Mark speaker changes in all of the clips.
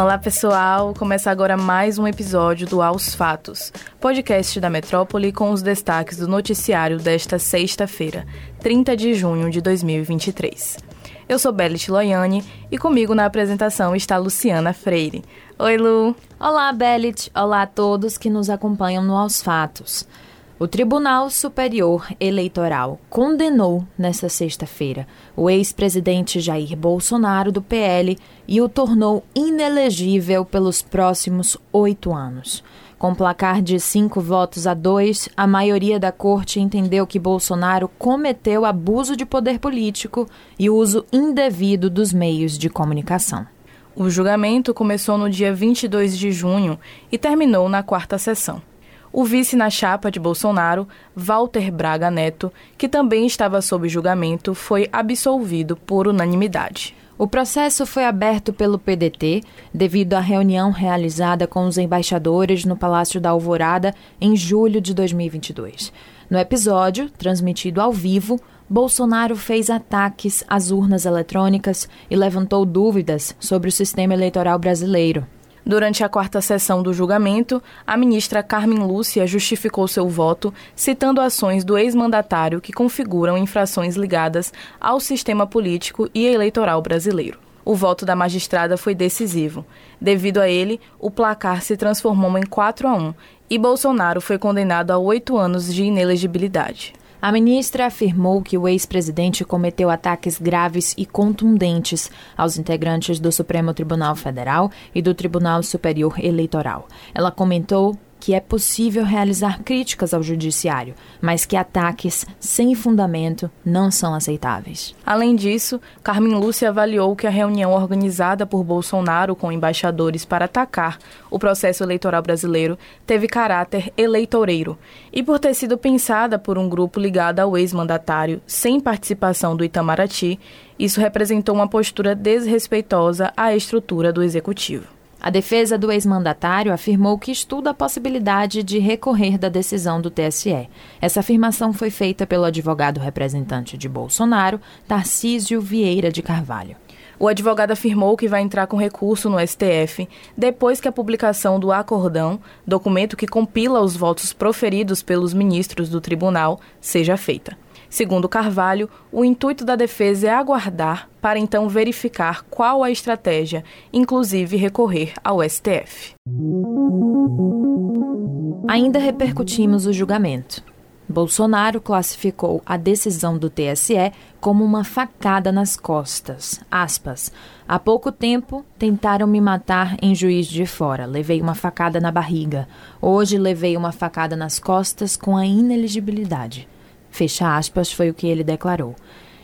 Speaker 1: Olá pessoal, começa agora mais um episódio do Aos Fatos, podcast da Metrópole com os destaques do noticiário desta sexta-feira, 30 de junho de 2023. Eu sou Belit Loiane e comigo na apresentação está Luciana Freire. Oi Lu!
Speaker 2: Olá Belit, olá a todos que nos acompanham no Aos Fatos. O Tribunal Superior Eleitoral condenou nesta sexta-feira o ex-presidente Jair Bolsonaro do PL e o tornou inelegível pelos próximos oito anos. Com placar de cinco votos a dois, a maioria da corte entendeu que Bolsonaro cometeu abuso de poder político e uso indevido dos meios de comunicação.
Speaker 1: O julgamento começou no dia 22 de junho e terminou na quarta sessão o vice na chapa de Bolsonaro, Walter Braga Neto, que também estava sob julgamento, foi absolvido por unanimidade.
Speaker 2: O processo foi aberto pelo PDT devido à reunião realizada com os embaixadores no Palácio da Alvorada em julho de 2022. No episódio, transmitido ao vivo, Bolsonaro fez ataques às urnas eletrônicas e levantou dúvidas sobre o sistema eleitoral brasileiro.
Speaker 1: Durante a quarta sessão do julgamento, a ministra Carmen Lúcia justificou seu voto, citando ações do ex-mandatário que configuram infrações ligadas ao sistema político e eleitoral brasileiro. O voto da magistrada foi decisivo. Devido a ele, o placar se transformou em 4 a 1 e Bolsonaro foi condenado a oito anos de inelegibilidade.
Speaker 2: A ministra afirmou que o ex-presidente cometeu ataques graves e contundentes aos integrantes do Supremo Tribunal Federal e do Tribunal Superior Eleitoral. Ela comentou que é possível realizar críticas ao judiciário, mas que ataques sem fundamento não são aceitáveis.
Speaker 1: Além disso, Carmen Lúcia avaliou que a reunião organizada por Bolsonaro com embaixadores para atacar o processo eleitoral brasileiro teve caráter eleitoreiro e por ter sido pensada por um grupo ligado ao ex-mandatário sem participação do Itamaraty, isso representou uma postura desrespeitosa à estrutura do executivo.
Speaker 2: A defesa do ex-mandatário afirmou que estuda a possibilidade de recorrer da decisão do TSE. Essa afirmação foi feita pelo advogado representante de Bolsonaro, Tarcísio Vieira de Carvalho.
Speaker 1: O advogado afirmou que vai entrar com recurso no STF depois que a publicação do acordão, documento que compila os votos proferidos pelos ministros do tribunal, seja feita. Segundo Carvalho, o intuito da defesa é aguardar para então verificar qual a estratégia, inclusive recorrer ao STF.
Speaker 2: Ainda repercutimos o julgamento. Bolsonaro classificou a decisão do TSE como uma facada nas costas. Aspas. Há pouco tempo tentaram me matar em Juiz de Fora. Levei uma facada na barriga. Hoje levei uma facada nas costas com a ineligibilidade. Fecha aspas, foi o que ele declarou.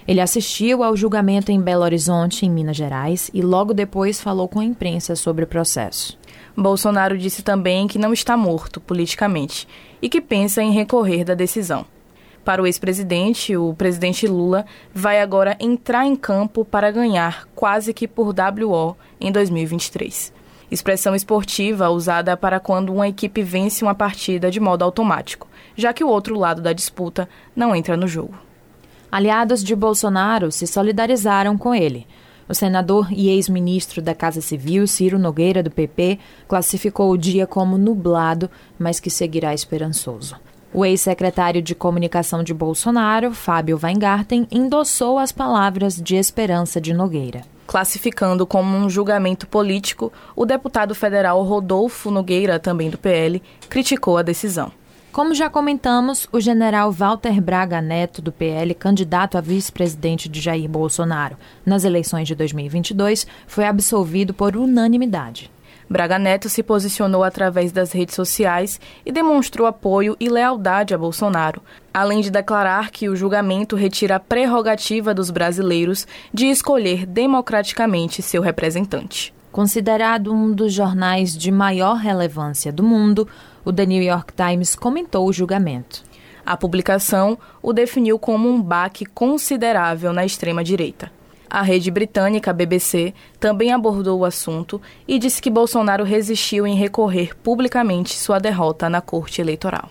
Speaker 2: Ele assistiu ao julgamento em Belo Horizonte, em Minas Gerais, e logo depois falou com a imprensa sobre o processo.
Speaker 1: Bolsonaro disse também que não está morto politicamente e que pensa em recorrer da decisão. Para o ex-presidente, o presidente Lula vai agora entrar em campo para ganhar quase que por WO em 2023. Expressão esportiva usada para quando uma equipe vence uma partida de modo automático já que o outro lado da disputa não entra no jogo.
Speaker 2: Aliados de Bolsonaro se solidarizaram com ele. O senador e ex-ministro da Casa Civil, Ciro Nogueira, do PP, classificou o dia como nublado, mas que seguirá esperançoso. O ex-secretário de Comunicação de Bolsonaro, Fábio Weingarten, endossou as palavras de esperança de Nogueira.
Speaker 1: Classificando como um julgamento político, o deputado federal Rodolfo Nogueira, também do PL, criticou a decisão.
Speaker 2: Como já comentamos, o general Walter Braga Neto, do PL, candidato a vice-presidente de Jair Bolsonaro nas eleições de 2022, foi absolvido por unanimidade.
Speaker 1: Braga Neto se posicionou através das redes sociais e demonstrou apoio e lealdade a Bolsonaro, além de declarar que o julgamento retira a prerrogativa dos brasileiros de escolher democraticamente seu representante.
Speaker 2: Considerado um dos jornais de maior relevância do mundo, o The New York Times comentou o julgamento.
Speaker 1: A publicação o definiu como um baque considerável na extrema-direita. A rede britânica BBC também abordou o assunto e disse que Bolsonaro resistiu em recorrer publicamente sua derrota na corte eleitoral.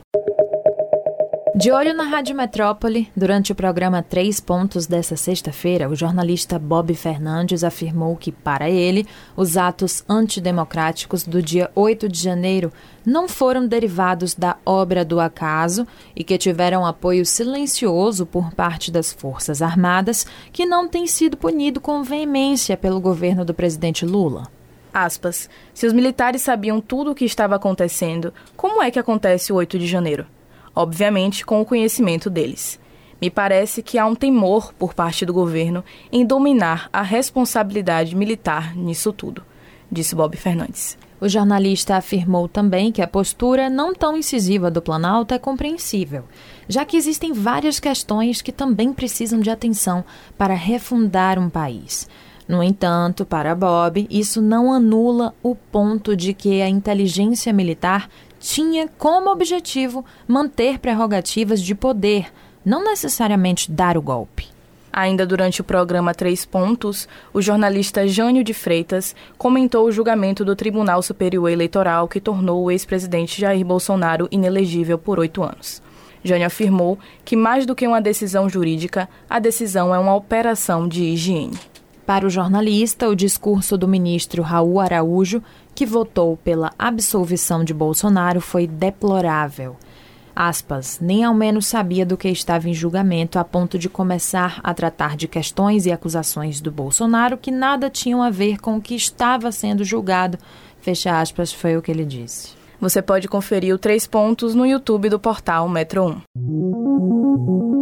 Speaker 2: De olho na Rádio Metrópole, durante o programa Três Pontos desta sexta-feira, o jornalista Bob Fernandes afirmou que, para ele, os atos antidemocráticos do dia 8 de janeiro não foram derivados da obra do acaso e que tiveram apoio silencioso por parte das Forças Armadas, que não tem sido punido com veemência pelo governo do presidente Lula.
Speaker 1: Aspas. Se os militares sabiam tudo o que estava acontecendo, como é que acontece o 8 de janeiro? Obviamente com o conhecimento deles. Me parece que há um temor por parte do governo em dominar a responsabilidade militar nisso tudo, disse Bob Fernandes.
Speaker 2: O jornalista afirmou também que a postura não tão incisiva do Planalto é compreensível, já que existem várias questões que também precisam de atenção para refundar um país. No entanto, para Bob, isso não anula o ponto de que a inteligência militar tinha como objetivo manter prerrogativas de poder, não necessariamente dar o golpe.
Speaker 1: Ainda durante o programa Três Pontos, o jornalista Jânio de Freitas comentou o julgamento do Tribunal Superior Eleitoral que tornou o ex-presidente Jair Bolsonaro inelegível por oito anos. Jânio afirmou que, mais do que uma decisão jurídica, a decisão é uma operação de higiene.
Speaker 2: Para o jornalista, o discurso do ministro Raul Araújo, que votou pela absolvição de Bolsonaro, foi deplorável. Aspas, nem ao menos sabia do que estava em julgamento a ponto de começar a tratar de questões e acusações do Bolsonaro que nada tinham a ver com o que estava sendo julgado. Fecha aspas, foi o que ele disse.
Speaker 1: Você pode conferir o Três Pontos no YouTube do portal Metro 1.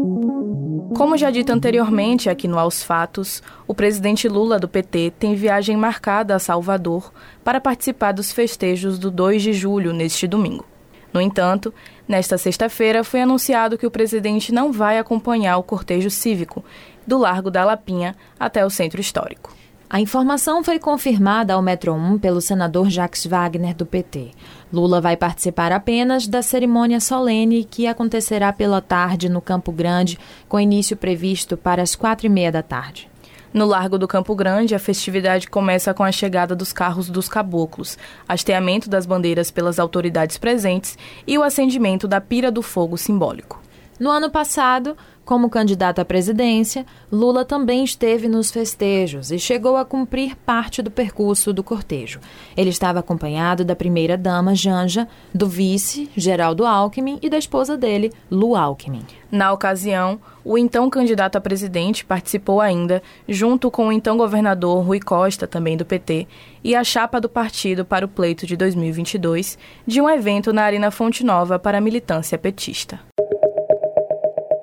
Speaker 1: Como já dito anteriormente aqui no Aos Fatos, o presidente Lula do PT tem viagem marcada a Salvador para participar dos festejos do 2 de julho neste domingo. No entanto, nesta sexta-feira foi anunciado que o presidente não vai acompanhar o cortejo cívico do Largo da Lapinha até o centro histórico.
Speaker 2: A informação foi confirmada ao Metro 1 pelo senador Jacques Wagner, do PT. Lula vai participar apenas da cerimônia solene que acontecerá pela tarde no Campo Grande, com início previsto para as quatro e meia da tarde.
Speaker 1: No Largo do Campo Grande, a festividade começa com a chegada dos carros dos caboclos, hasteamento das bandeiras pelas autoridades presentes e o acendimento da pira do fogo simbólico.
Speaker 2: No ano passado, como candidato à presidência, Lula também esteve nos festejos e chegou a cumprir parte do percurso do cortejo. Ele estava acompanhado da primeira-dama Janja, do vice, Geraldo Alckmin, e da esposa dele, Lu Alckmin.
Speaker 1: Na ocasião, o então candidato a presidente participou ainda, junto com o então governador Rui Costa, também do PT, e a chapa do partido para o pleito de 2022, de um evento na Arena Fonte Nova para a militância petista.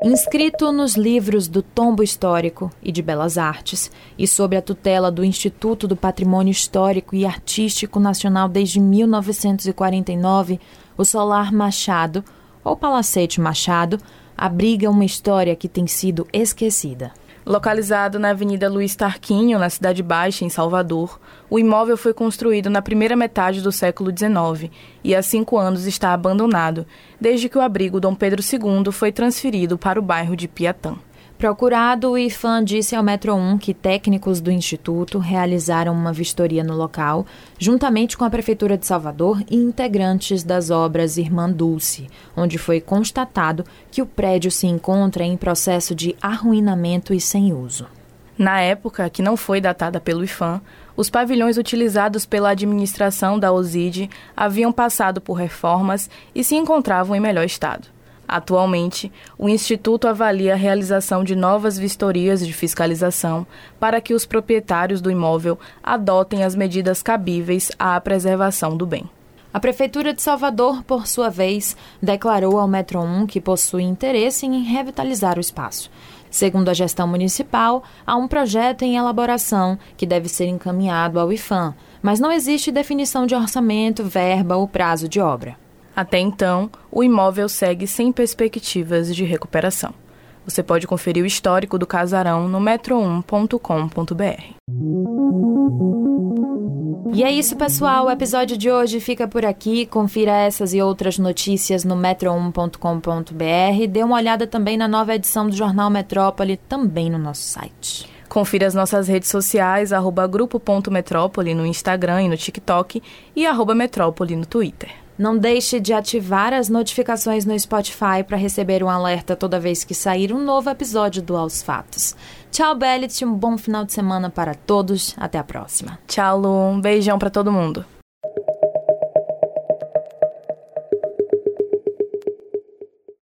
Speaker 2: Inscrito nos livros do Tombo Histórico e de Belas Artes e sob a tutela do Instituto do Patrimônio Histórico e Artístico Nacional desde 1949, o Solar Machado, ou Palacete Machado, abriga uma história que tem sido esquecida.
Speaker 1: Localizado na Avenida Luiz Tarquinho, na Cidade Baixa, em Salvador, o imóvel foi construído na primeira metade do século XIX e há cinco anos está abandonado, desde que o abrigo Dom Pedro II foi transferido para o bairro de Piatã.
Speaker 2: Procurado, o IFAM disse ao Metro 1 que técnicos do Instituto realizaram uma vistoria no local, juntamente com a Prefeitura de Salvador e integrantes das obras Irmã Dulce, onde foi constatado que o prédio se encontra em processo de arruinamento e sem uso.
Speaker 1: Na época, que não foi datada pelo IFAM, os pavilhões utilizados pela administração da OSID haviam passado por reformas e se encontravam em melhor estado. Atualmente, o Instituto avalia a realização de novas vistorias de fiscalização para que os proprietários do imóvel adotem as medidas cabíveis à preservação do bem.
Speaker 2: A Prefeitura de Salvador, por sua vez, declarou ao Metro 1 que possui interesse em revitalizar o espaço. Segundo a gestão municipal, há um projeto em elaboração que deve ser encaminhado ao IFAM, mas não existe definição de orçamento, verba ou prazo de obra.
Speaker 1: Até então, o imóvel segue sem perspectivas de recuperação. Você pode conferir o histórico do casarão no metro1.com.br.
Speaker 2: E é isso, pessoal. O episódio de hoje fica por aqui. Confira essas e outras notícias no metro1.com.br. Dê uma olhada também na nova edição do Jornal Metrópole, também no nosso site.
Speaker 1: Confira as nossas redes sociais, arroba grupo.metrópole no Instagram e no TikTok e arroba metrópole no Twitter.
Speaker 2: Não deixe de ativar as notificações no Spotify para receber um alerta toda vez que sair um novo episódio do Aos Fatos. Tchau, Bellet, um bom final de semana para todos. Até a próxima.
Speaker 1: Tchau, Lu. Um beijão para todo mundo.